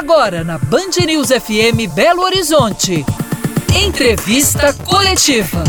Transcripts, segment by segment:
Agora na Band News FM Belo Horizonte. Entrevista coletiva.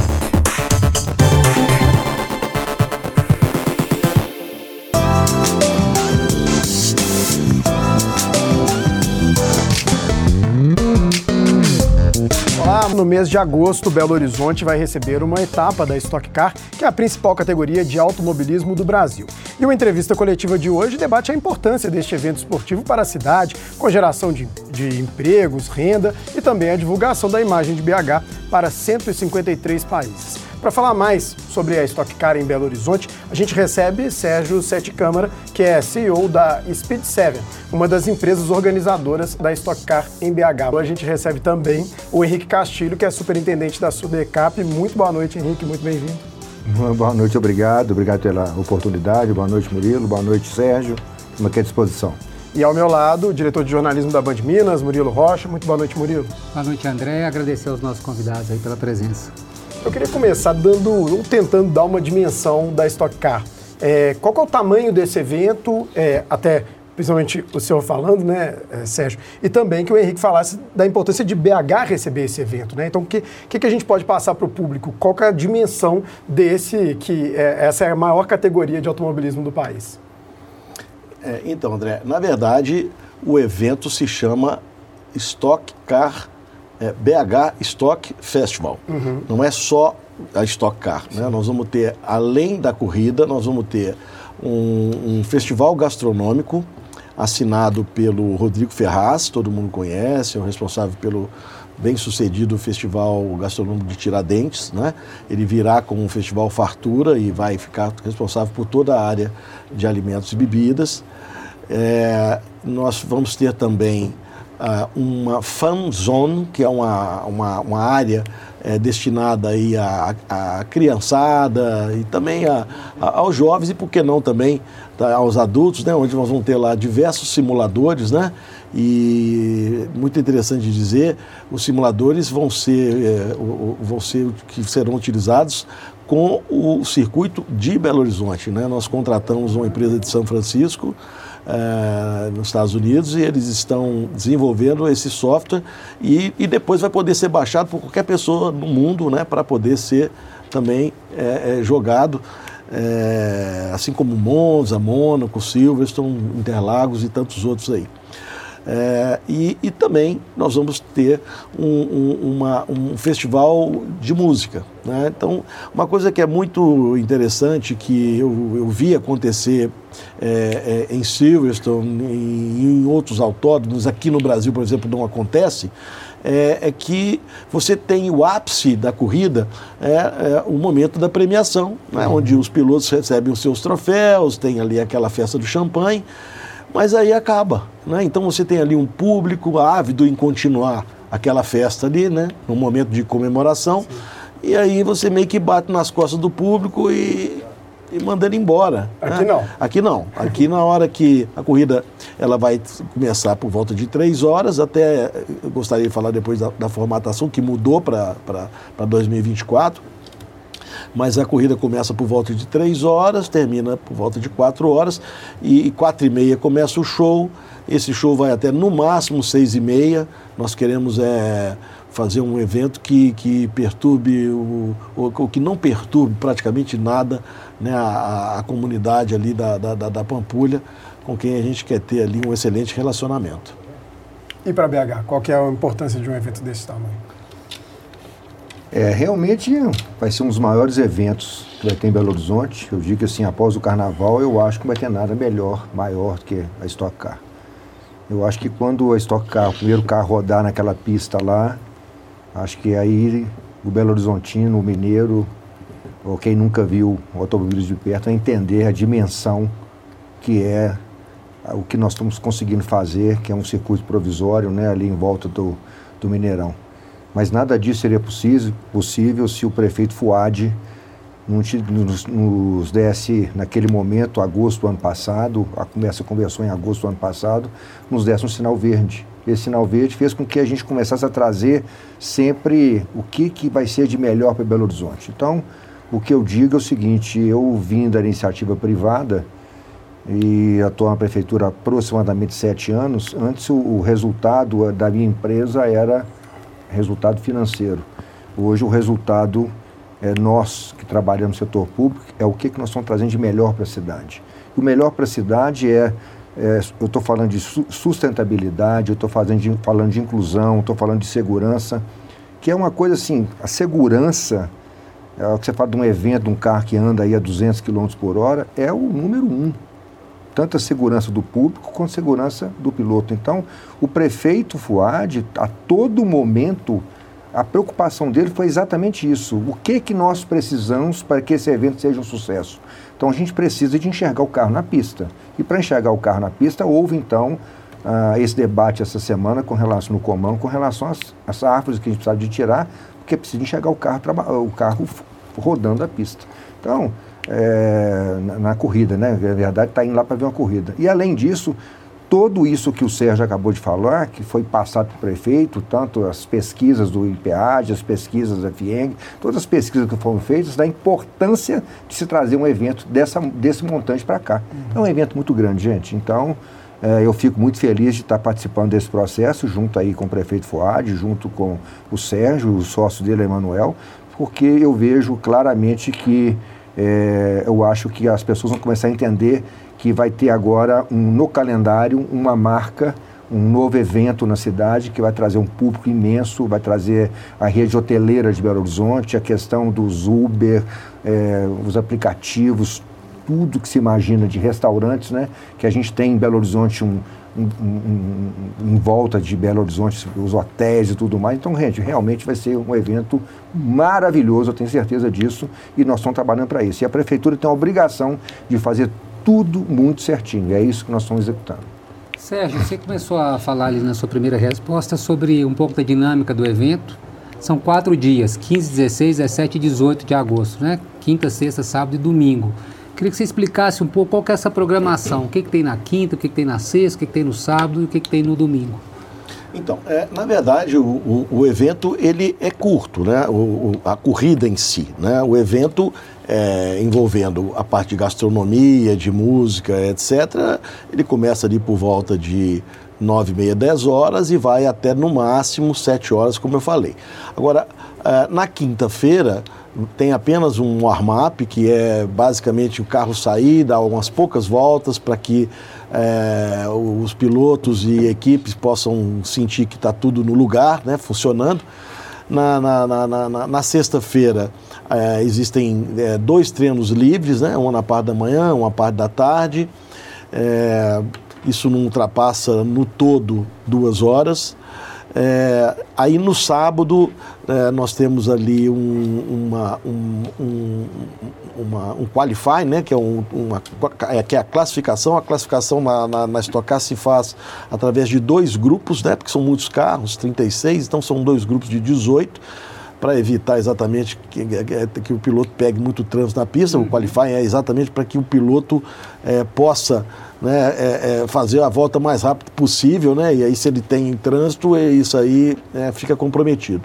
No mês de agosto, Belo Horizonte vai receber uma etapa da Stock Car, que é a principal categoria de automobilismo do Brasil. E uma entrevista coletiva de hoje debate a importância deste evento esportivo para a cidade, com geração de, de empregos, renda e também a divulgação da imagem de BH para 153 países. Para falar mais sobre a Stock Car em Belo Horizonte, a gente recebe Sérgio Sete Câmara, que é CEO da Speed 7, uma das empresas organizadoras da Stock Car em BH. A gente recebe também o Henrique Castilho, que é superintendente da Sudecap. Muito boa noite, Henrique, muito bem-vindo. Boa noite, obrigado. Obrigado pela oportunidade. Boa noite, Murilo. Boa noite, Sérgio. Estamos aqui à disposição. E ao meu lado, o diretor de jornalismo da Band Minas, Murilo Rocha. Muito boa noite, Murilo. Boa noite, André. Agradecer aos nossos convidados aí pela presença. Eu queria começar dando, tentando dar uma dimensão da Stock Car. É, qual é o tamanho desse evento, é, até principalmente o senhor falando, né, é, Sérgio, e também que o Henrique falasse da importância de BH receber esse evento, né? Então, o que, que, que a gente pode passar para o público? Qual é a dimensão desse, que é, essa é a maior categoria de automobilismo do país? É, então, André, na verdade, o evento se chama Stock Car é, BH Stock Festival. Uhum. Não é só a Stock Car. Né? Nós vamos ter, além da corrida, nós vamos ter um, um festival gastronômico assinado pelo Rodrigo Ferraz, todo mundo conhece, é o responsável pelo bem-sucedido Festival Gastronômico de Tiradentes, né? Ele virá com um festival fartura e vai ficar responsável por toda a área de alimentos e bebidas. É, nós vamos ter também uma fan zone, que é uma, uma, uma área é, destinada aí à, à, criançada e também a, a, aos jovens e, por que não, também tá, aos adultos, né, onde nós vamos ter lá diversos simuladores, né? E muito interessante dizer, os simuladores vão ser, é, vão ser que serão utilizados com o circuito de Belo Horizonte. Né? Nós contratamos uma empresa de São Francisco uh, nos Estados Unidos e eles estão desenvolvendo esse software e, e depois vai poder ser baixado por qualquer pessoa no mundo né, para poder ser também é, é, jogado. É, assim como Monza, Mônaco, Silverstone, Interlagos e tantos outros aí. É, e, e, também nós vamos ter um, um, uma, um festival de música. Né? Então, uma coisa que é muito interessante, que eu, eu vi acontecer é, é, em Silverstone e em outros autódromos, aqui no Brasil, por exemplo, não acontece, é, é, que você tem o ápice da corrida, é, é o momento da premiação, né, uhum. onde os pilotos recebem os seus troféus, tem ali aquela festa do champanhe mas aí acaba. Né? Então você tem ali um público ávido em continuar aquela festa ali, né? no momento de comemoração, Sim. E aí você meio que bate nas costas do público e, e manda ele embora. Aqui né? não. Aqui não. Aqui na hora que a corrida ela vai começar por volta de três horas, até eu gostaria de falar depois da, da formatação que mudou para 2024 mas a corrida começa por volta de três horas, termina por volta de quatro horas e quatro e meia começa o show. Esse show vai até no máximo seis e meia. Nós queremos é, fazer um evento que, que perturbe, o, o, que não perturbe praticamente nada né, a, a comunidade ali da, da, da Pampulha, com quem a gente quer ter ali um excelente relacionamento. E para BH, qual que é a importância de um evento desse tamanho? É, realmente vai ser um dos maiores eventos que vai ter em Belo Horizonte. Eu digo que assim, após o carnaval, eu acho que não vai ter nada melhor, maior do que a Stock Car. Eu acho que quando a Stock Car, o primeiro carro rodar naquela pista lá, acho que aí o Belo Horizontino, o mineiro, ou quem nunca viu automobilismo de perto, vai entender a dimensão que é o que nós estamos conseguindo fazer, que é um circuito provisório né, ali em volta do, do Mineirão. Mas nada disso seria possível, possível se o prefeito Fuad nos, nos desse, naquele momento, agosto do ano passado, a começa conversou em agosto do ano passado, nos desse um sinal verde. Esse sinal verde fez com que a gente começasse a trazer sempre o que, que vai ser de melhor para Belo Horizonte. Então, o que eu digo é o seguinte, eu vim da iniciativa privada e estou na prefeitura há aproximadamente sete anos. Antes o, o resultado da minha empresa era resultado financeiro. Hoje o resultado é nós que trabalhamos no setor público é o que, que nós estamos trazendo de melhor para a cidade. O melhor para a cidade é, é eu estou falando de sustentabilidade, eu estou falando de inclusão, estou falando de segurança, que é uma coisa assim, a segurança, é o que você fala de um evento, de um carro que anda aí a 200 km por hora, é o número um. Tanto a segurança do público quanto a segurança do piloto. Então, o prefeito Fuad, a todo momento, a preocupação dele foi exatamente isso. O que que nós precisamos para que esse evento seja um sucesso? Então a gente precisa de enxergar o carro na pista. E para enxergar o carro na pista, houve então uh, esse debate essa semana com relação no comando, com relação às, às árvores que a gente precisa de tirar, porque precisa enxergar o carro, o carro rodando a pista. Então, é, na, na, corrida, né? Na verdade, está indo lá para ver uma corrida. E além disso, todo isso que o Sérgio acabou de falar, que foi passado para o prefeito, tanto as pesquisas do IPAD, as pesquisas da FIENG, todas as pesquisas que foram feitas, da importância de se trazer um evento dessa, desse montante para cá. Uhum. É um evento muito grande, gente. Então, é, eu fico muito feliz de estar participando desse processo, junto aí com o prefeito Fuad, junto com o Sérgio, o sócio dele, Emanuel, porque eu vejo claramente que é, eu acho que as pessoas vão começar a entender que vai ter agora um, no calendário uma marca, um novo evento na cidade que vai trazer um público imenso, vai trazer a rede hoteleira de Belo Horizonte, a questão dos Uber, é, os aplicativos, tudo que se imagina de restaurantes, né? Que a gente tem em Belo Horizonte um, em volta de Belo Horizonte, os hotéis e tudo mais. Então, gente, realmente vai ser um evento maravilhoso, eu tenho certeza disso, e nós estamos trabalhando para isso. E a prefeitura tem a obrigação de fazer tudo muito certinho. É isso que nós estamos executando. Sérgio, você começou a falar ali na sua primeira resposta sobre um pouco da dinâmica do evento. São quatro dias, 15, 16, 17 e 18 de agosto, né? Quinta, sexta, sábado e domingo. Queria que você explicasse um pouco qual que é essa programação. O que, que tem na quinta, o que, que tem na sexta, o que, que tem no sábado e o que, que tem no domingo. Então, é, na verdade, o, o, o, evento ele é curto, né? O, a corrida em si, né? O evento é, envolvendo a parte de gastronomia, de música, etc. Ele começa ali por volta de nove e meia, dez horas e vai até no máximo sete horas, como eu falei. Agora, é, na quinta-feira tem apenas um warm-up, que é basicamente o carro sair, dar umas poucas voltas para que é, os pilotos e equipes possam sentir que está tudo no lugar, né, funcionando. Na, na, na, na, na sexta-feira é, existem é, dois treinos livres, né, uma na parte da manhã, uma parte da tarde. É, isso não ultrapassa no todo duas horas. É, aí no sábado é, nós temos ali um, uma, um, um, uma, um qualify, né, que, é um, uma, é, que é a classificação. A classificação na, na, na Stock Car se faz através de dois grupos, né, porque são muitos carros, 36, então são dois grupos de 18 para evitar exatamente que, que, o piloto pegue muito trânsito na pista. O qualifying é exatamente para que o piloto é, possa né, é, é, fazer a volta mais rápido possível, né? E aí se ele tem trânsito, é isso aí é, fica comprometido.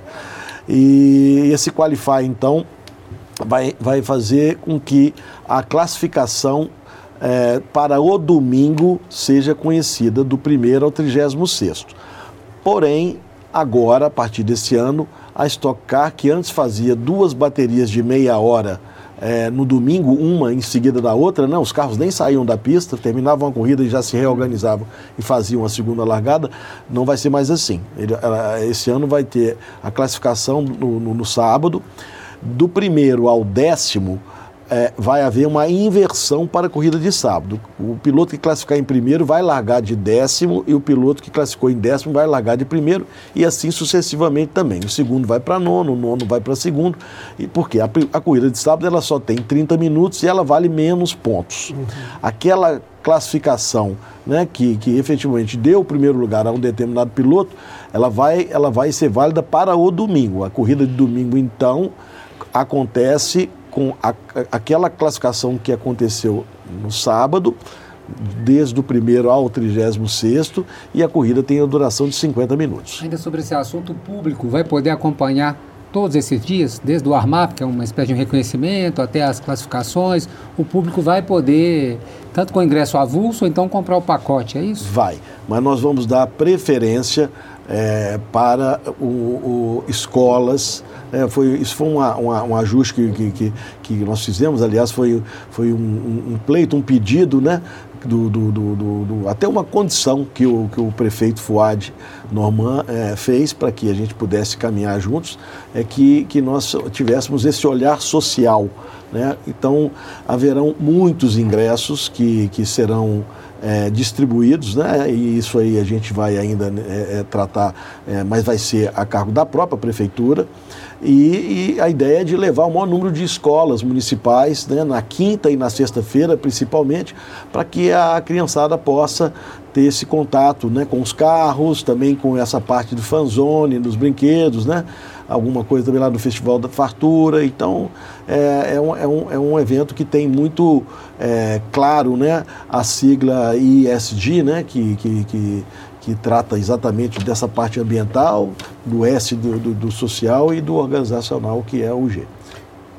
E esse qualify então vai, vai fazer com que a classificação é, para o domingo seja conhecida do primeiro ao 36 sexto. Porém, agora, a partir desse ano, a Stock Car, que antes fazia duas baterias de meia hora é, no domingo, uma em seguida da outra, não, os carros nem saíam da pista, terminavam a corrida e já se reorganizavam e faziam a segunda largada, não vai ser mais assim. Ele, esse ano vai ter a classificação no, no, no sábado, do primeiro ao décimo, é, vai haver uma inversão para a corrida de sábado. O piloto que classificar em primeiro vai largar de décimo e o piloto que classificou em décimo vai largar de primeiro e assim sucessivamente também. O segundo vai para nono, o nono vai para segundo. E porque a, a, corrida de sábado ela só tem 30 minutos e ela vale menos pontos. Uhum. Aquela classificação né, que, que efetivamente deu o primeiro lugar a um determinado piloto, ela vai, ela vai ser válida para o domingo. A corrida de domingo, então, acontece com a, aquela classificação que aconteceu no sábado, desde o primeiro ao 36 e a corrida tem a duração de 50 minutos. Ainda sobre esse assunto, o público vai poder acompanhar todos esses dias, desde o Armap, que é uma espécie de um reconhecimento, até as classificações, o público vai poder, tanto com ingresso avulso, ou então comprar o pacote, é isso? Vai, mas nós vamos dar preferência é, para o, o escolas. É, foi, isso foi uma, uma, um ajuste que, que, que, nós fizemos, aliás, foi, foi um, um pleito, um pedido né, do, do, do, até uma condição que o, que o prefeito Fuad Norman é, fez para que a gente pudesse caminhar juntos, é que, que nós tivéssemos esse olhar social. Né? Então, haverão muitos ingressos que, que serão é, distribuídos, né? e isso aí a gente vai ainda é, é tratar, é, mas vai ser a cargo da própria prefeitura. E, e, a ideia é de levar o maior número de escolas municipais, né, na quinta e na sexta-feira, principalmente, para que a criançada possa ter esse contato né, com os carros, também com essa parte do fanzone, dos brinquedos, né? Alguma coisa também lá do Festival da Fartura. Então, é, é, um, é, um, é um evento que tem muito é, claro né, a sigla ISD, né, que, que, que que trata exatamente dessa parte ambiental, do S do, do, do social e do organizacional, que é o G.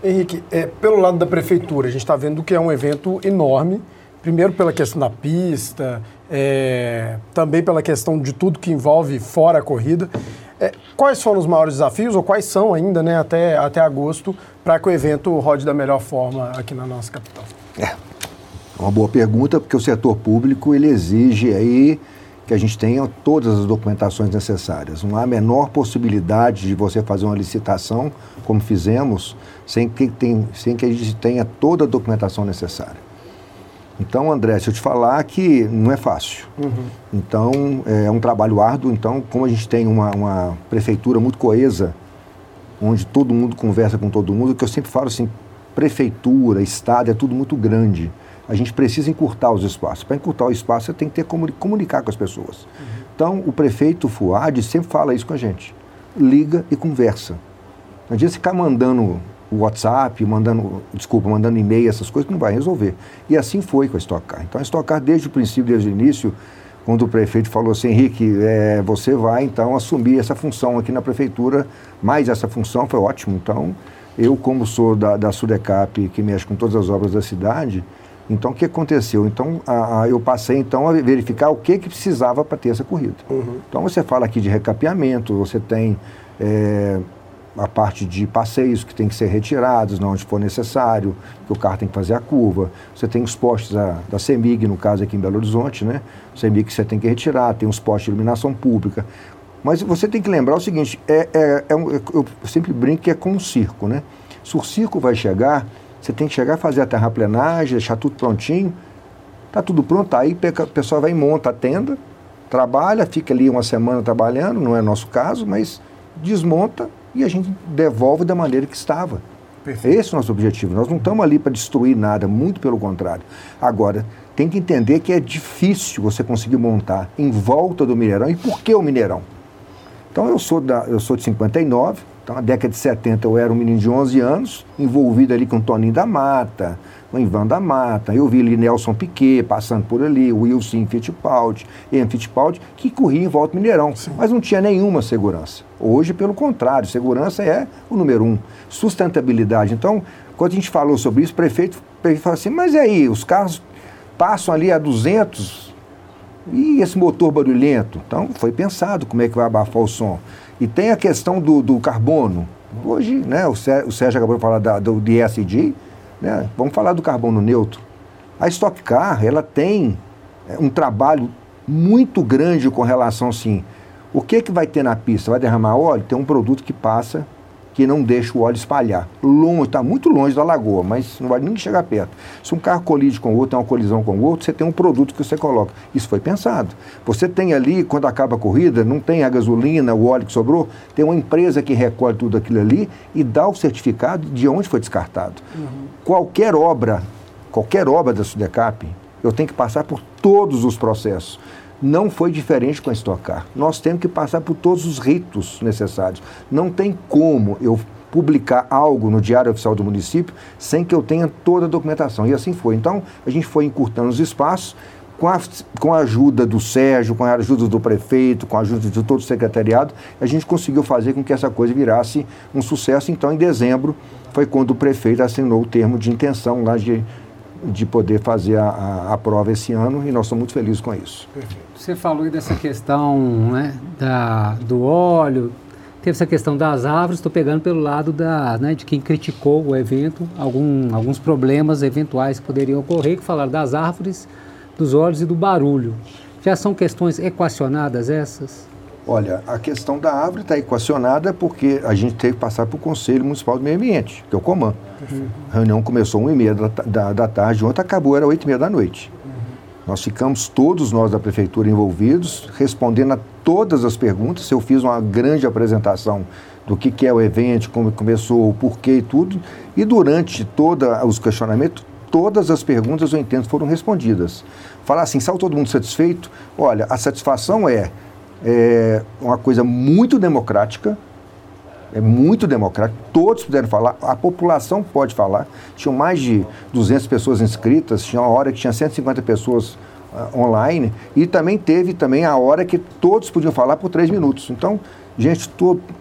Henrique, é, pelo lado da prefeitura, a gente está vendo que é um evento enorme, primeiro pela questão da pista, é, também pela questão de tudo que envolve fora a corrida. É, quais foram os maiores desafios, ou quais são ainda, né, até, até agosto, para que o evento rode da melhor forma aqui na nossa capital? É, uma boa pergunta, porque o setor público ele exige aí que a gente tenha todas as documentações necessárias. Não há a menor possibilidade de você fazer uma licitação, como fizemos, sem que, tem, sem que a gente tenha toda a documentação necessária. Então, André, se eu te falar que não é fácil. Uhum. Então, é um trabalho árduo. Então, como a gente tem uma, uma prefeitura muito coesa, onde todo mundo conversa com todo mundo, que eu sempre falo assim, prefeitura, estado, é tudo muito grande a gente precisa encurtar os espaços. Para encurtar o espaço, você tem que ter como comunicar com as pessoas. Uhum. Então, o prefeito Fuad sempre fala isso com a gente. Liga e conversa. Não adianta ficar mandando WhatsApp, mandando, desculpa, mandando e-mail, essas coisas que não vai resolver. E assim foi com a Stock Car. Então, a Stock Car, desde o princípio, desde o início, quando o prefeito falou assim, Henrique, é, você vai então assumir essa função aqui na prefeitura, mais essa função, foi ótimo. Então, eu, como sou da, da Sudecap, que mexe com todas as obras da cidade, então, o que aconteceu? Então, a, a, eu passei então a verificar o que, que precisava para ter essa corrida. Uhum. Então, você fala aqui de recapeamento, você tem é, a parte de passeios que tem que ser retirados, onde for necessário, que o carro tem que fazer a curva. Você tem os postes da, da CEMIG, no caso aqui em Belo Horizonte, né? CEMIG que você tem que retirar, tem os postes de iluminação pública. Mas você tem que lembrar o seguinte, é, é, é um, eu sempre brinco que é com um circo, né? Se o circo vai chegar, você tem que chegar, fazer a terraplenagem, deixar tudo prontinho. Está tudo pronto, aí o pessoal vai e monta a tenda, trabalha, fica ali uma semana trabalhando, não é nosso caso, mas desmonta e a gente devolve da maneira que estava. Perfeito. Esse é o nosso objetivo. Nós não estamos ali para destruir nada, muito pelo contrário. Agora, tem que entender que é difícil você conseguir montar em volta do Mineirão. E por que o Mineirão? Então, eu sou, da, eu sou de 59, então, na década de 70, eu era um menino de 11 anos, envolvido ali com o Toninho da Mata, com o Ivan da Mata. Eu vi ali Nelson Piquet passando por ali, o Wilson Fittipaldi, Ian Fittipaldi, que corria em volta do Mineirão, Sim. mas não tinha nenhuma segurança. Hoje, pelo contrário, segurança é o número um. Sustentabilidade. Então, quando a gente falou sobre isso, o prefeito, o prefeito falou assim, mas aí, os carros passam ali a 200 e esse motor barulhento? Então, foi pensado como é que vai abafar o som. E tem a questão do, do carbono. Hoje, né, o, Sérgio, acabou de falar da, do DSG, né, vamos falar do carbono neutro. A Stock Car, ela tem é, um trabalho muito grande com relação, assim, o que, que vai ter na pista? Vai derramar óleo? Tem um produto que passa que não deixa o óleo espalhar. Longe, está muito longe da lagoa, mas não vai nem chegar perto. Se um carro colide com o outro, tem uma colisão com o outro, você tem um produto que você coloca. Isso foi pensado. Você tem ali, quando acaba a corrida, não tem a gasolina, o óleo que sobrou, tem uma empresa que recolhe tudo aquilo ali e dá o certificado de onde foi descartado. Uhum. Qualquer obra, qualquer obra da Sudecap, eu tenho que passar por todos os processos. Não foi diferente com a Stock Car. Nós temos que passar por todos os ritos necessários. Não tem como eu publicar algo no Diário Oficial do município sem que eu tenha toda a documentação. E assim foi. Então, a gente foi encurtando os espaços. com a, com a ajuda do Sérgio, com a ajuda do prefeito, com a ajuda de todo o secretariado, a gente conseguiu fazer com que essa coisa virasse um sucesso. Então, em dezembro, foi quando o prefeito assinou o termo de intenção lá de, de poder fazer a, a, a prova esse ano e nós estamos muito felizes com isso. Você falou aí dessa questão né, da, do óleo, teve essa questão das árvores, estou pegando pelo lado da, né, de quem criticou o evento, algum, alguns problemas eventuais que poderiam ocorrer, que falaram das árvores, dos óleos e do barulho. Já são questões equacionadas essas? Olha, a questão da árvore está equacionada porque a gente teve que passar para o Conselho Municipal do Meio Ambiente, que é o COMAN. Uhum. A reunião começou 1 e meia da, da, da tarde, ontem acabou, era 8 e meia da noite. Nós ficamos, todos nós da Prefeitura envolvidos, respondendo a todas as perguntas. Eu fiz uma grande apresentação do que, que é o evento, como começou, o porquê e tudo. E durante todos os questionamentos, todas as perguntas eu entendo foram respondidas. Falar assim, saiu todo mundo satisfeito? Olha, a satisfação é é uma coisa muito democrática, é muito democrático, todos puderam falar, a população pode falar. Tinham mais de 200 pessoas inscritas, tinha uma hora que tinha 150 pessoas uh, online e também teve também a hora que todos podiam falar por três minutos. Então, gente,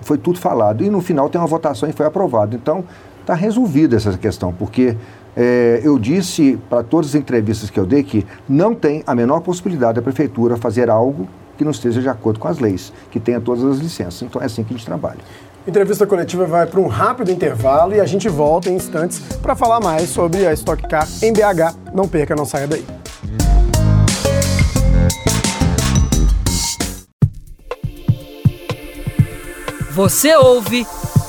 foi tudo falado. E no final tem uma votação e foi aprovado. Então, está resolvida essa questão, porque é, eu disse para todas as entrevistas que eu dei que não tem a menor possibilidade da prefeitura fazer algo que não esteja de acordo com as leis, que tenha todas as licenças. Então é assim que a gente trabalha. Entrevista coletiva vai para um rápido intervalo e a gente volta em instantes para falar mais sobre a Stock Car em BH. Não perca, não saia daí. Você ouve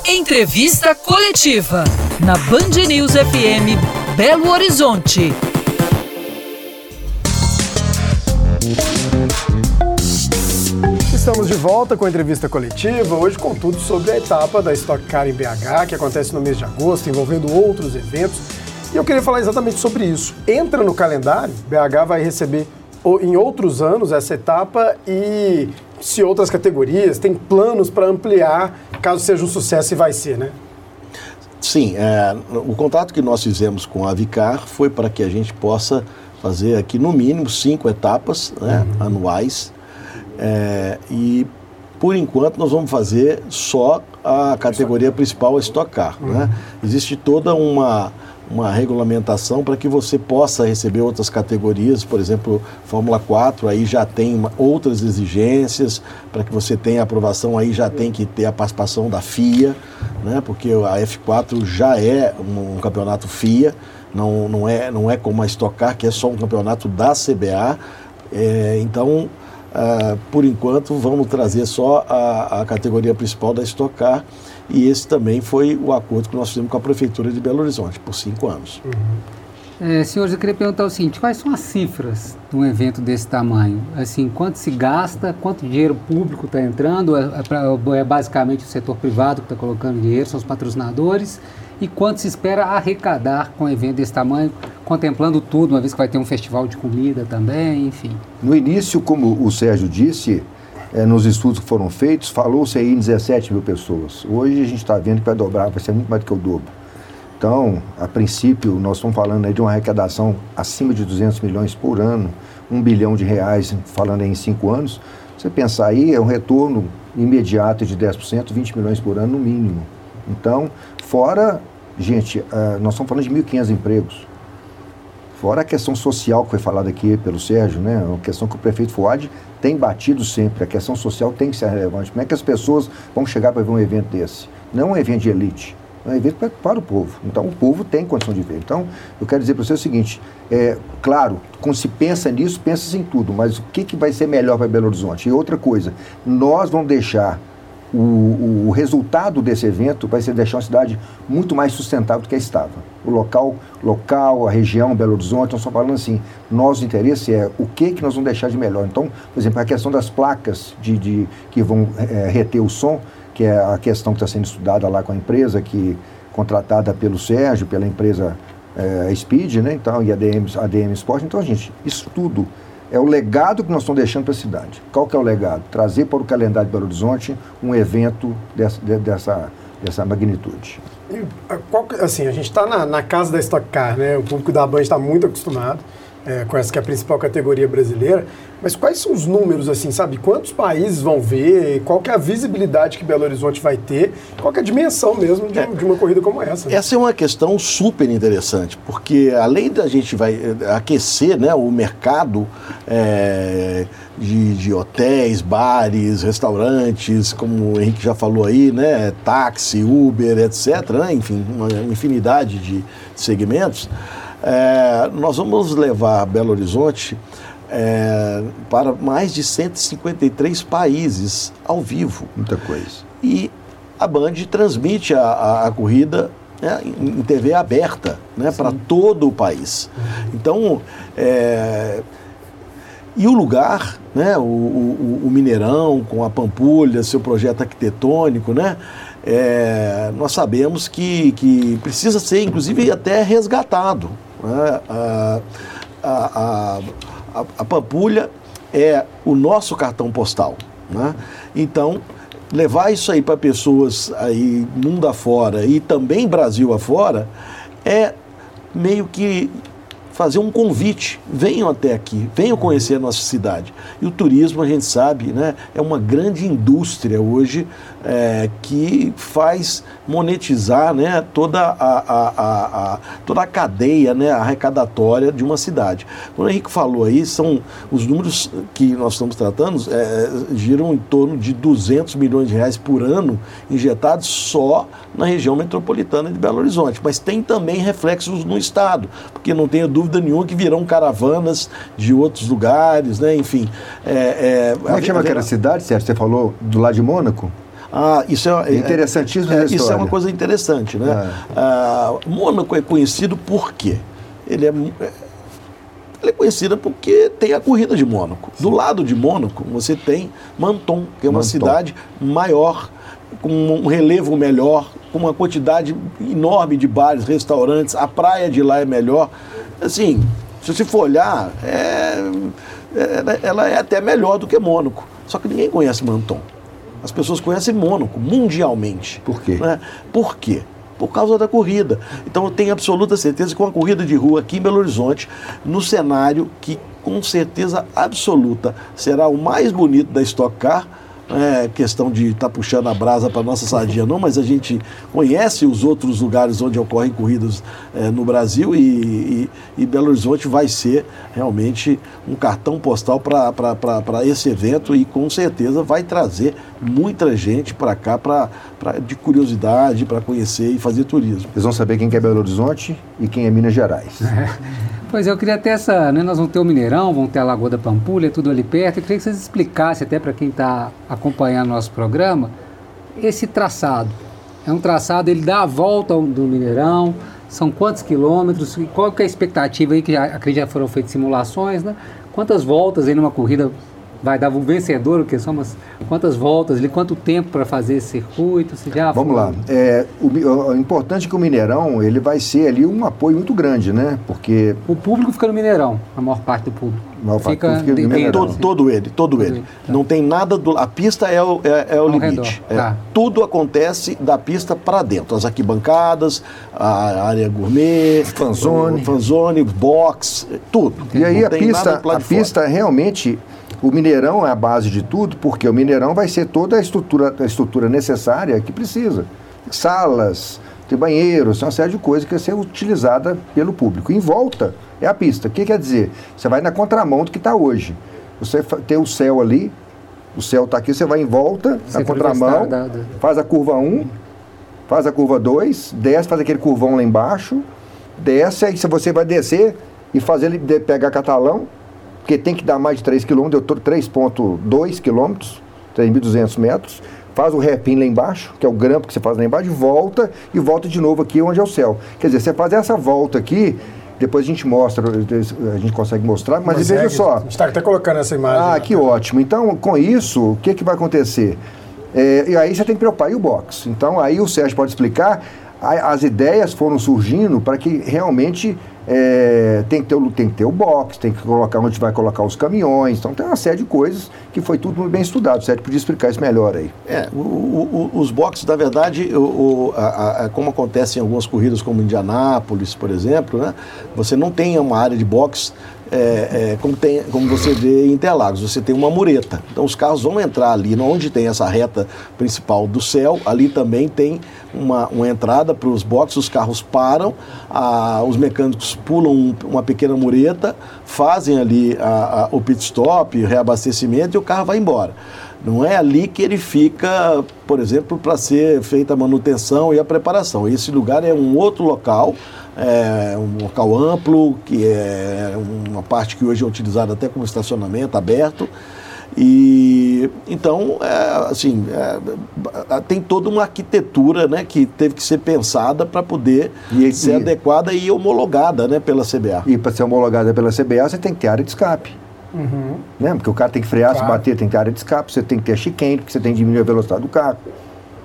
Entrevista Coletiva na Band News FM Belo Horizonte. Estamos de volta com a entrevista coletiva, hoje com tudo sobre a etapa da Stock Car em BH, que acontece no mês de agosto, envolvendo outros eventos. E eu queria falar exatamente sobre isso. Entra no calendário, BH vai receber em outros anos essa etapa e se outras categorias tem planos para ampliar, caso seja um sucesso e vai ser, né? Sim, é, o contato que nós fizemos com a Vicar foi para que a gente possa fazer aqui no mínimo cinco etapas né, uhum. anuais é, e por enquanto nós vamos fazer só a categoria principal, a Stock Car. Uhum. Né? Existe toda uma, uma regulamentação para que você possa receber outras categorias, por exemplo, Fórmula 4, aí já tem outras exigências, para que você tenha aprovação, aí já tem que ter a participação da FIA, né? porque a F4 já é um, um campeonato FIA, não, não, é, não é como a Stock Car, que é só um campeonato da CBA. É, então, Uh, por enquanto, vamos trazer só a, a, categoria principal da Stock Car e esse também foi o acordo que nós fizemos com a Prefeitura de Belo Horizonte, por cinco anos. Uhum. É, senhores, eu queria perguntar o seguinte, quais são as cifras de um evento desse tamanho? Assim, quanto se gasta, quanto dinheiro público está entrando, é, é, é, basicamente o setor privado que está colocando dinheiro, são os patrocinadores, e quanto se espera arrecadar com um evento desse tamanho, contemplando tudo, uma vez que vai ter um festival de comida também, enfim. No início, como o Sérgio disse, é, nos estudos que foram feitos, falou-se aí em 17 mil pessoas. Hoje a gente está vendo que vai dobrar, vai ser muito mais do que o dobro. Então, a princípio, nós estamos falando aí de uma arrecadação acima de 200 milhões por ano, um bilhão de reais, falando aí em cinco anos. Você pensar aí, é um retorno imediato de 10%, 20 milhões por ano no mínimo. Então, Fora, gente, uh, nós estamos falando de 1.500 empregos. Fora a questão social que foi falada aqui pelo Sérgio, né? Uma questão que o prefeito Fuad tem batido sempre. A questão social tem que ser relevante. Como é que as pessoas vão chegar para ver um evento desse? Não é um evento de elite, é um evento para, para o povo. Então, o povo tem condição de ver. Então, eu quero dizer para você o seguinte: é, claro, quando se pensa nisso, pensa em tudo, mas o que, que vai ser melhor para Belo Horizonte? E outra coisa, nós vamos deixar o, o, resultado desse evento vai ser deixar uma cidade muito mais sustentável do que estava. O local, local, a região, Belo Horizonte, nós estamos falando assim, nosso interesse é o que, que nós vamos deixar de melhor. Então, por exemplo, a questão das placas de, de que vão é, reter o som, que é a questão que está sendo estudada lá com a empresa, que contratada pelo Sérgio, pela empresa é, Speed, né? Então, e a DM, a DM Sport. Então, gente, isso tudo é o legado que nós estamos deixando para a cidade. Qual que é o legado? Trazer para o calendário de Belo Horizonte um evento dessa, dessa, dessa magnitude. E, qual, assim, a gente está na, na, casa da Stock Car, né? O público da Band está muito acostumado. É, com essa que é a principal categoria brasileira. Mas quais são os números, assim, sabe? Quantos países vão ver? Qual que é a visibilidade que Belo Horizonte vai ter? Qual que é a dimensão mesmo de, é, de uma corrida como essa? Essa é uma questão super interessante, porque além da gente vai eh, aquecer né, o mercado é, de, de, hotéis, bares, restaurantes, como o Henrique já falou aí, né, táxi, Uber, etc., né, enfim, uma infinidade de segmentos, é, nós vamos levar Belo Horizonte é, para mais de 153 países ao vivo. Muita coisa. E a Band transmite a, a, a corrida né, em TV aberta né, para todo o país. Então, é, e o lugar, né, o, o, o, Mineirão, com a Pampulha, seu projeto arquitetônico, né, é, nós sabemos que, que precisa ser, inclusive, até resgatado. Né, a, a, a, a Pampulha é o nosso cartão postal. Né? Então, levar isso aí para pessoas aí mundo afora e também Brasil afora é meio que fazer um convite. Venham até aqui, venham conhecer a nossa cidade. E o turismo, a gente sabe, né, é uma grande indústria hoje é, que faz monetizar né, toda, a, a, a, a, toda a cadeia né, arrecadatória de uma cidade. Quando o Henrique falou aí, são os números que nós estamos tratando é, giram em torno de 200 milhões de reais por ano injetados só na região metropolitana de Belo Horizonte. Mas tem também reflexos no Estado, porque não tenha dúvida nenhuma que virão caravanas de outros lugares, né? enfim. É, é, Como é que chama aquela cidade, Sérgio? Você falou do lado de Mônaco? Ah, isso é, é interessantíssimo. É, isso é uma coisa interessante, né? É. Ah, Mônaco é conhecido por quê? Ele é, ele é conhecido porque tem a corrida de Mônaco. Sim. Do lado de Mônaco, você tem Menton, que é uma Menton. cidade maior, com um relevo melhor, com uma quantidade enorme de bares, restaurantes, a praia de lá é melhor. Assim, se você for olhar, é, é, ela é até melhor do que Mônaco. Só que ninguém conhece Menton. As pessoas conhecem Mônaco mundialmente. Por quê? Né? Por quê? Por causa da corrida. Então eu tenho absoluta certeza que uma corrida de rua aqui em Belo Horizonte, no cenário que com certeza absoluta será o mais bonito da Stock Car, é questão de estar tá puxando a brasa para nossa sardinha, não, mas a gente conhece os outros lugares onde ocorrem corridas é, no Brasil e, e, e, Belo Horizonte vai ser realmente um cartão postal para esse evento e com certeza vai trazer muita gente para cá pra, pra, de curiosidade, para conhecer e fazer turismo. Vocês vão saber quem é Belo Horizonte e quem é Minas Gerais. Pois é, eu queria ter essa, né, nós vamos ter o Mineirão, vamos ter a Lagoa da Pampulha, tudo ali perto. Eu queria que vocês explicassem até para quem está acompanhando nosso programa esse traçado. É um traçado, ele dá a volta do Mineirão, são quantos quilômetros, qual que é a expectativa aí, que já, acredito já foram feitas simulações, né? Quantas voltas aí numa corrida vai dar o vencedor, o que são umas quantas voltas, ali, quanto tempo para fazer esse circuito? Você já Vamos lá. É, o, o, importante é que o Mineirão ele vai ser ali um apoio muito grande, né? Porque o público fica no Mineirão, a maior parte do público. A maior fica parte do público fica todo, todo, ele, todo, ele. Tá. Não tem nada do a pista é o, é, é o limite. É, tá. Tudo acontece da pista para dentro, as arquibancadas, a área gourmet, fanzone, fanzone, box, tudo. E aí a pista, a pista realmente o Mineirão é a base de tudo, porque o Mineirão vai ser toda a estrutura, a estrutura necessária que precisa. Salas, tem banheiros, uma série de coisas que vai ser utilizada pelo público. Em volta é a pista. O que quer dizer? Você vai na contramão do que está hoje. Você tem o céu ali, o céu está aqui, você vai em volta, você na contramão, faz a curva 1, faz a curva 2, desce, faz aquele curvão lá embaixo, desce, aí você vai descer e fazer ele pegar catalão, porque tem que dar mais de 3 km, deu 3,2 km, 3.200 metros, faz o repin lá embaixo, que é o grampo que você faz lá embaixo, volta e volta de novo aqui onde é o céu. Quer dizer, você faz essa volta aqui, depois a gente mostra, a gente consegue mostrar, mas consegue, veja só. A gente está até colocando essa imagem. Ah, que ótimo. Então, com isso, o que, que vai acontecer? É, e aí você tem que preocupar, e o box? Então, aí o Sérgio pode explicar, as ideias foram surgindo para que realmente é, tem, que ter, tem que ter o box, tem que colocar onde vai colocar os caminhões. Então tem uma série de coisas que foi tudo bem estudado. O Sérgio podia explicar isso melhor aí. É, o, o, os boxes, na verdade, o, a, a, como acontece em algumas corridas como Indianápolis, por exemplo, né, você não tem uma área de box é, é, como, tem, como você vê em Interlagos, você tem uma mureta. Então os carros vão entrar ali, onde tem essa reta principal do céu, ali também tem uma, uma entrada para os boxes, os carros param, a, os mecânicos pulam um, uma pequena mureta, fazem ali a, a, o pit stop, o reabastecimento e o carro vai embora. Não é ali que ele fica, por exemplo, para ser feita a manutenção e a preparação. Esse lugar é um outro local, é um local amplo, que é uma parte que hoje é utilizada até como estacionamento aberto. E então, é, assim, é, tem toda uma arquitetura né, que teve que ser pensada para poder e, ser e, adequada e homologada né, pela CBA. E para ser homologada pela CBA, você tem que ter área de escape. Uhum. Né? Porque o cara tem que frear, claro. se bater, tem que ter área de escape, você tem que ter chicane, porque você tem que diminuir a velocidade do carro.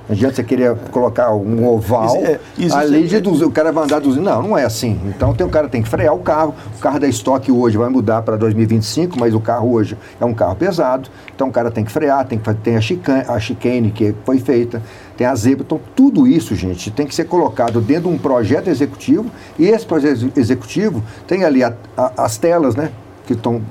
Não adianta você querer colocar um oval, é, ali de 200, o cara vai andar 200. Não, não é assim. Então tem, o cara tem que frear o carro. O carro da estoque hoje vai mudar para 2025, mas o carro hoje é um carro pesado. Então o cara tem que frear, tem que tem a chicane, a chicane que foi feita, tem a zebra. Então tudo isso, gente, tem que ser colocado dentro de um projeto executivo. E esse projeto executivo tem ali a, a, as telas, né? Que estão.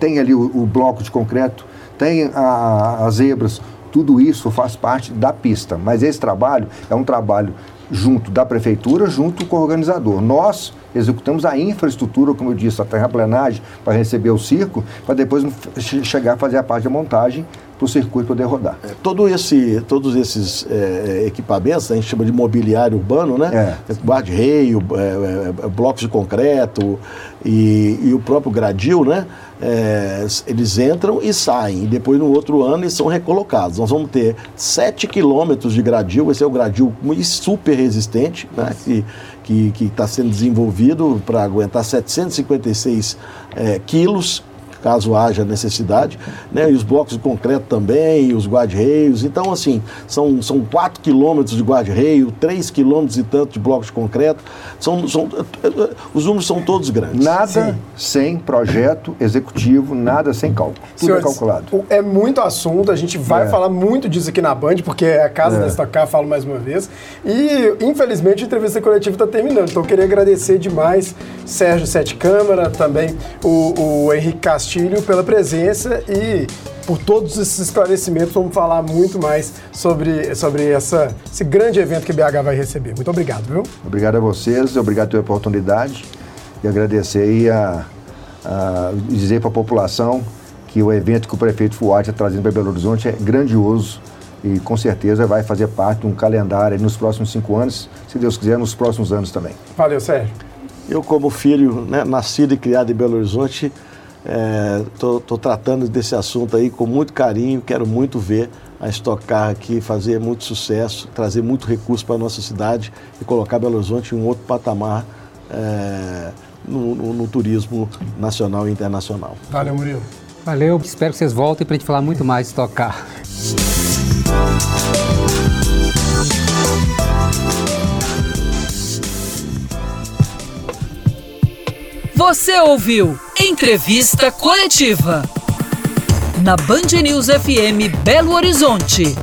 Tem ali o, o bloco de concreto, tem a, as zebras tudo isso faz parte da pista, mas esse trabalho é um trabalho junto da prefeitura, junto com o organizador. Nós executamos a infraestrutura, como eu disse, a terraplenagem para receber o circo, para depois chegar a fazer a parte da montagem para o circuito poder rodar. É, todo esse, todos esses é, é equipamentos, a gente chama de mobiliário urbano, né? É. Guarda-reio, é, é, blocos de concreto e, e, o próprio gradil, né? eles entram e saem, e depois no outro ano eles são recolocados. Nós vamos ter 7 quilômetros de gradil, esse é o gradil super resistente, né? que está sendo desenvolvido para aguentar 756 quilos caso haja necessidade, né? E os blocos de concreto também, e os guarda-reios. Então, assim, são, são 4 quilômetros de guarda-reio, 3 quilômetros e tanto de blocos de concreto. São, são, os números são todos grandes. Nada Sim. sem projeto executivo, nada sem cálculo. Tudo Senhores, é calculado. É muito assunto, a gente vai é. falar muito disso aqui na Band, porque é a casa é. da Stock falo mais uma vez. E, infelizmente, a entrevista coletiva está terminando. Então, eu queria agradecer demais Sérgio Sete Câmara, também o, o Henrique Castilho Castilho pela presença e por todos esses esclarecimentos. Vamos falar muito mais sobre, sobre essa, esse grande evento que BH vai receber. Muito obrigado, viu? Obrigado a vocês, obrigado pela oportunidade e agradecer a, a dizer para a população que o evento que o prefeito Fuarte está trazendo para Belo Horizonte é grandioso e com certeza vai fazer parte de um calendário nos próximos cinco anos, se Deus quiser, nos próximos anos também. Valeu, Sérgio. Eu, como filho, né, nascido e criado em Belo Horizonte, Estou é, tratando desse assunto aí com muito carinho, quero muito ver a Stock Car aqui fazer muito sucesso, trazer muito recurso para a nossa cidade e colocar Belo Horizonte em um outro patamar é, no, no, no, turismo nacional e internacional. Valeu, Murilo. Valeu, espero que vocês voltem para a gente falar muito mais de Stock Car. Você ouviu Entrevista Coletiva. Na Band News FM Belo Horizonte.